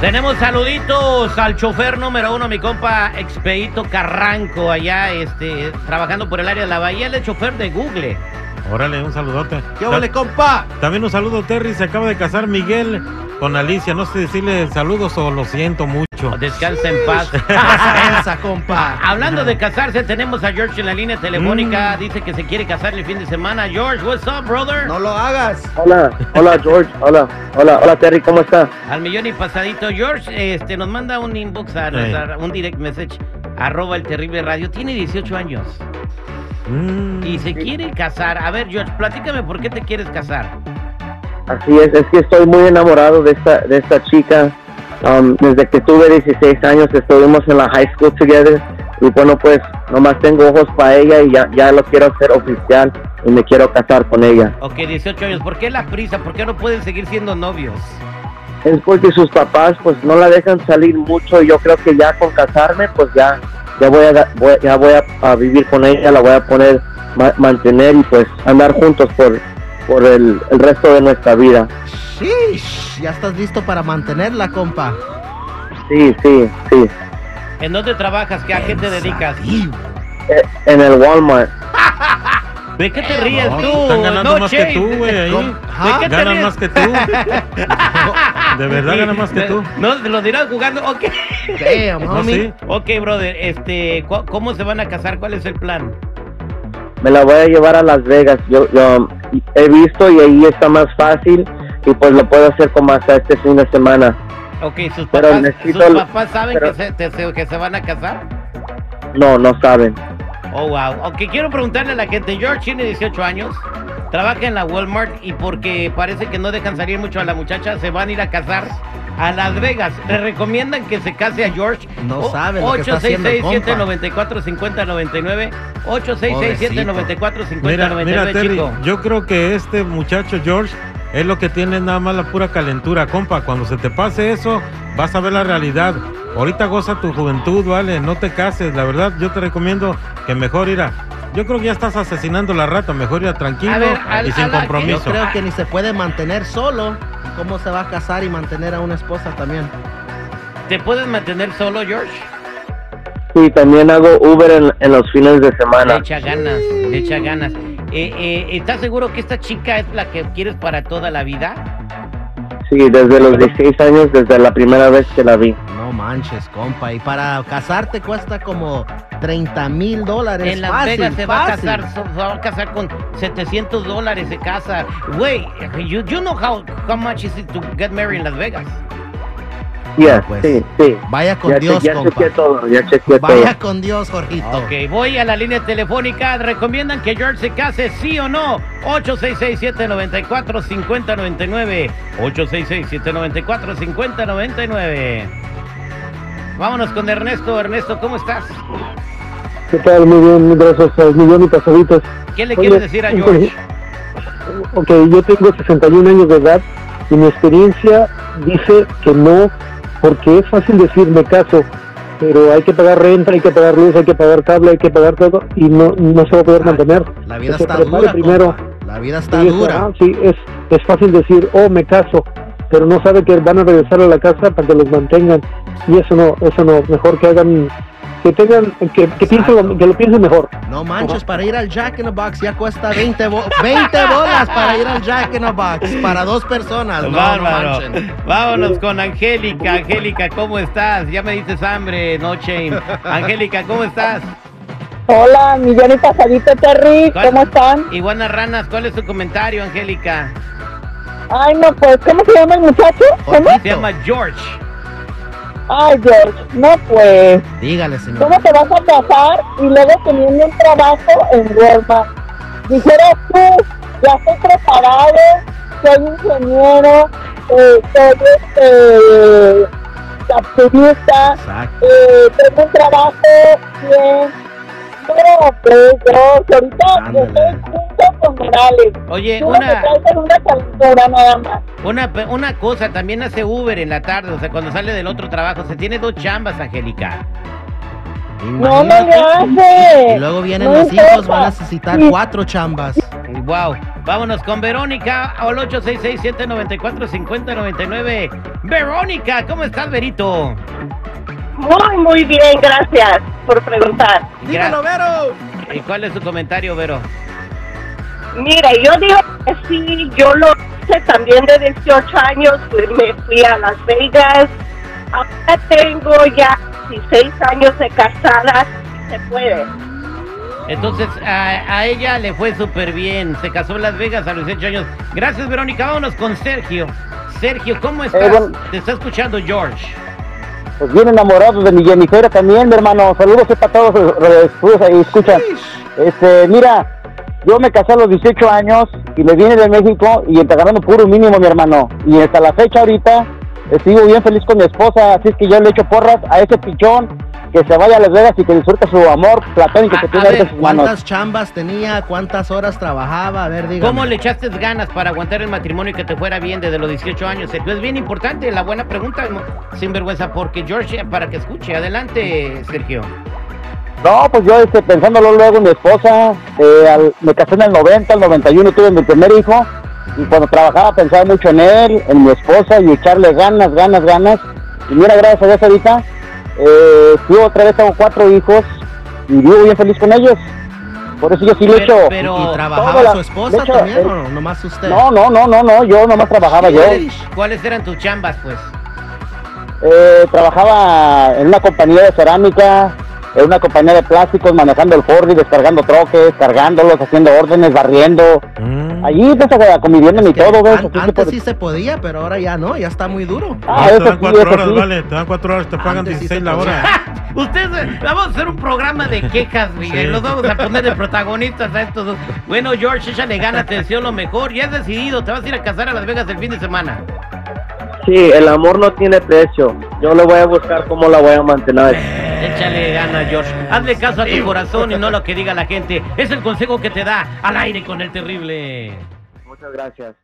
el? Tenemos saluditos al chofer número uno, mi compa Expedito Carranco, allá este, trabajando por el área de la bahía. Es chofer de Google. Órale, un saludote. ¿Qué ole, compa? También un saludo, Terry. Se acaba de casar Miguel con Alicia. No sé decirle saludos o lo siento mucho. Descansa en paz. Esa, compa. Hablando de casarse, tenemos a George en la línea telefónica. Dice que se quiere casar el fin de semana. George, what's up, brother? No lo hagas. Hola, hola George, hola, hola, hola Terry, ¿cómo está? Al millón y pasadito. George este, nos manda un inbox, a un direct message, arroba el terrible radio. Tiene 18 años Mm, y se quiere casar. A ver, George, platícame por qué te quieres casar. Así es, es que estoy muy enamorado de esta, de esta chica. Um, desde que tuve 16 años estuvimos en la high school together y bueno pues nomás tengo ojos para ella y ya, ya lo quiero hacer oficial y me quiero casar con ella. Ok, 18 años. ¿Por qué la prisa? ¿Por qué no pueden seguir siendo novios? Es porque sus papás pues no la dejan salir mucho y yo creo que ya con casarme pues ya ya voy a, voy- ya voy a, a vivir con ella, la voy a poner ma- mantener y pues andar juntos por por el, el resto de nuestra vida. Sheesh, ya estás listo para mantenerla, compa. Sí, sí, sí. ¿En dónde trabajas? ¿Qué, ¿A qué te dedicas? Eh, En el Walmart. ¿De qué te ríes no, tú? Están ganando No, más que tú, güey. ahí. ¿Cómo? Ajá. qué te Ganan ríes? más que tú. De verdad ganan más que tú. No, te lo dirás jugando. Ok. Damn, No, homie. sí. Ok, brother. Este, cu- ¿cómo se van a casar? ¿Cuál es el plan? Me la voy a llevar a Las Vegas. Yo, yo he visto y ahí está más fácil y pues lo puedo hacer como hasta este fin de semana. Ok, sus Pero papás, necesito sus papás saben pero- que, se, te- que se van a casar. No, no saben. Oh, wow. Ok, quiero preguntarle a la gente. George tiene 18 años, trabaja en la Walmart y porque parece que no dejan salir mucho a la muchacha, se van a ir a casar a Las Vegas. ¿Le recomiendan que se case a George? No sabe lo que está haciendo el 866-794-5099. 866-794-5099, Mira, mira, Terry, chico. yo creo que este muchacho George es lo que tiene nada más la pura calentura, compa. Cuando se te pase eso, vas a ver la realidad. Ahorita goza tu juventud, vale, no te cases. La verdad, yo te recomiendo que mejor irá. Yo creo que ya estás asesinando la rata, mejor ir tranquilo A ver, al- y sin la- Yo compromiso. creo que ni se puede mantener solo. ¿Cómo se va a casar y mantener a una esposa también? ¿Te puedes mantener solo, George? Sí, también hago Uber en, en los fines de Le semana. echa ganas, le echa ganas. Eh, eh, ¿Estás seguro que esta chica es la que quieres para toda la vida? Sí, desde los 16 años, desde la primera vez que la vi. No manches, compa. Y para casarte cuesta como 30 mil dólares. En Las Fácil, Vegas se va a casar, se va a casar con 700 dólares se casa. Güey, you, you know how, how much is it to get married in Las Vegas? Yeah, pues, sí, sí. Vaya con ya, Dios, ya compa. chequeé todo, ya chequeé Vaya todo. con Dios, Jorgito. Ok, voy a la línea telefónica. ¿Recomiendan que George se case, sí o no? 866-794-5099. 866-794-5099. Vámonos con Ernesto. Ernesto, ¿cómo estás? ¿Qué tal? Muy bien, mil gracias. al millón y pasaditos. ¿Qué le Oye, quieres decir a George? Ok, yo tengo 61 años de edad y mi experiencia dice que no, porque es fácil decir me caso, pero hay que pagar renta, hay que pagar luz, hay que pagar cable, hay que pagar todo y no, no se va a poder mantener. La vida Que está dura, primero. La vida está Sí, dura. sí, es, es fácil decir, oh, me caso, pero no sabe que van a regresar a la casa para que los mantengan. Y eso no, eso no, mejor que hagan, que tengan, que, que, piensen, lo- que lo piensen mejor. No manches, para ir al Jack in the Box ya cuesta 20, bo- 20 bolas para ir al Jack in the Box. Para dos personas. No, no Bárbaro. manchen. Vámonos con Angélica. Angélica, ¿cómo estás? Ya me dices hambre, no shame. Angélica, ¿cómo estás? Hola, millón y pasadito, Terry. ¿Cómo están? Iguanas Ranas, ¿cuál es tu comentario, Angélica? Ay, no, pues, ¿cómo se llama el muchacho? ¿Cómo? Se llama George. Ay, George, no, pues, Dígale, señor. ¿cómo te vas a casar y luego teniendo un trabajo en Walmart? Dijeras tú, ya estoy preparado, soy ingeniero, eh, soy este, capturista, eh, tengo un trabajo bien. No, pues, George, ahorita yo estoy con Morales. Oye, una, una nada más. una, cosa, también hace Uber en la tarde, o sea, cuando sale del otro trabajo. Se tiene dos chambas, Angélica. No, le Imagínate. hace. Y luego vienen No los hijos, van a necesitar Sí. cuatro chambas. Wow. Vámonos con Verónica al 866-794-5099. Verónica, ¿cómo estás, Verito? Muy, muy bien, gracias por preguntar. Dímelo, Vero. ¿Y cuál es tu comentario, Vero? Mira, yo digo que sí, yo lo hice también de 18 años, pues me fui a Las Vegas. Ahora tengo ya 16 años de casada, se puede. Entonces, a, a ella le fue súper bien. Se casó en Las Vegas a los 18 años. Gracias, Verónica. Vámonos con Sergio. Sergio, ¿cómo estás? bueno. Te está escuchando George. Pues bien enamorado de mi Jennifer también, mi hermano. Saludos para todos los escuchan. Este, mira, yo me casé a los 18 años y me vine de México y entregando puro mínimo, mi hermano. Y hasta la fecha ahorita sigo bien feliz con mi esposa, así es que yo le echo porras a ese pichón que se vaya a Las Vegas y que disfrute su amor platónico A- que a tiene ver, sus manos. ¿Cuántas chambas tenía? ¿Cuántas horas trabajaba? A ver, dígame. ¿Cómo le echaste ganas para aguantar el matrimonio y que te fuera bien desde los 18 años? Sergio, es bien importante la buena pregunta, no- sin vergüenza, porque George, para que escuche. Adelante, Sergio. No, pues yo este, pensándolo luego en mi esposa, eh, al- me casé en el 90, el 91 tuve mi primer hijo y cuando trabajaba pensaba mucho en él, en mi esposa y echarle ganas, ganas, ganas. Y mira, gracias a Dios ahorita, eh, yo otra vez tengo cuatro hijos y vivo bien feliz con ellos. Por eso yo sí le Pero- echo... pero- ¿Y Toda trabajaba la- su esposa hecho, también eh, o nomás usted? No, no, no, no, no, yo nomás trabajaba yo. ¿Cuáles eran tus chambas, pues? Eh, trabajaba en una compañía de cerámica, en una compañía de plásticos, manejando el Ford y descargando troques, cargándolos, haciendo órdenes, barriendo. Mm. Allí, pues, conviviendo y todo, ¿ves? An- Así que antes sí se podía, pero ahora ya no, ya está muy duro. Ah, Ah, te dan cuatro horas, sí. vale. Te dan cuatro horas, te pagan Antes sí 16 se la hora. Ustedes, vamos a hacer un programa de quejas, Miguel. Los vamos a poner de protagonistas a estos dos. Bueno, George, échale ganas, te deseo lo mejor. Ya has decidido, te vas a ir a casar a Las Vegas el fin de semana. Sí, el amor no tiene precio. Yo le voy a buscar cómo la voy a mantener. Échale ganas, George. Hazle caso a tu corazón y no lo que diga la gente. Es el consejo que te da al aire con el terrible. Muchas gracias.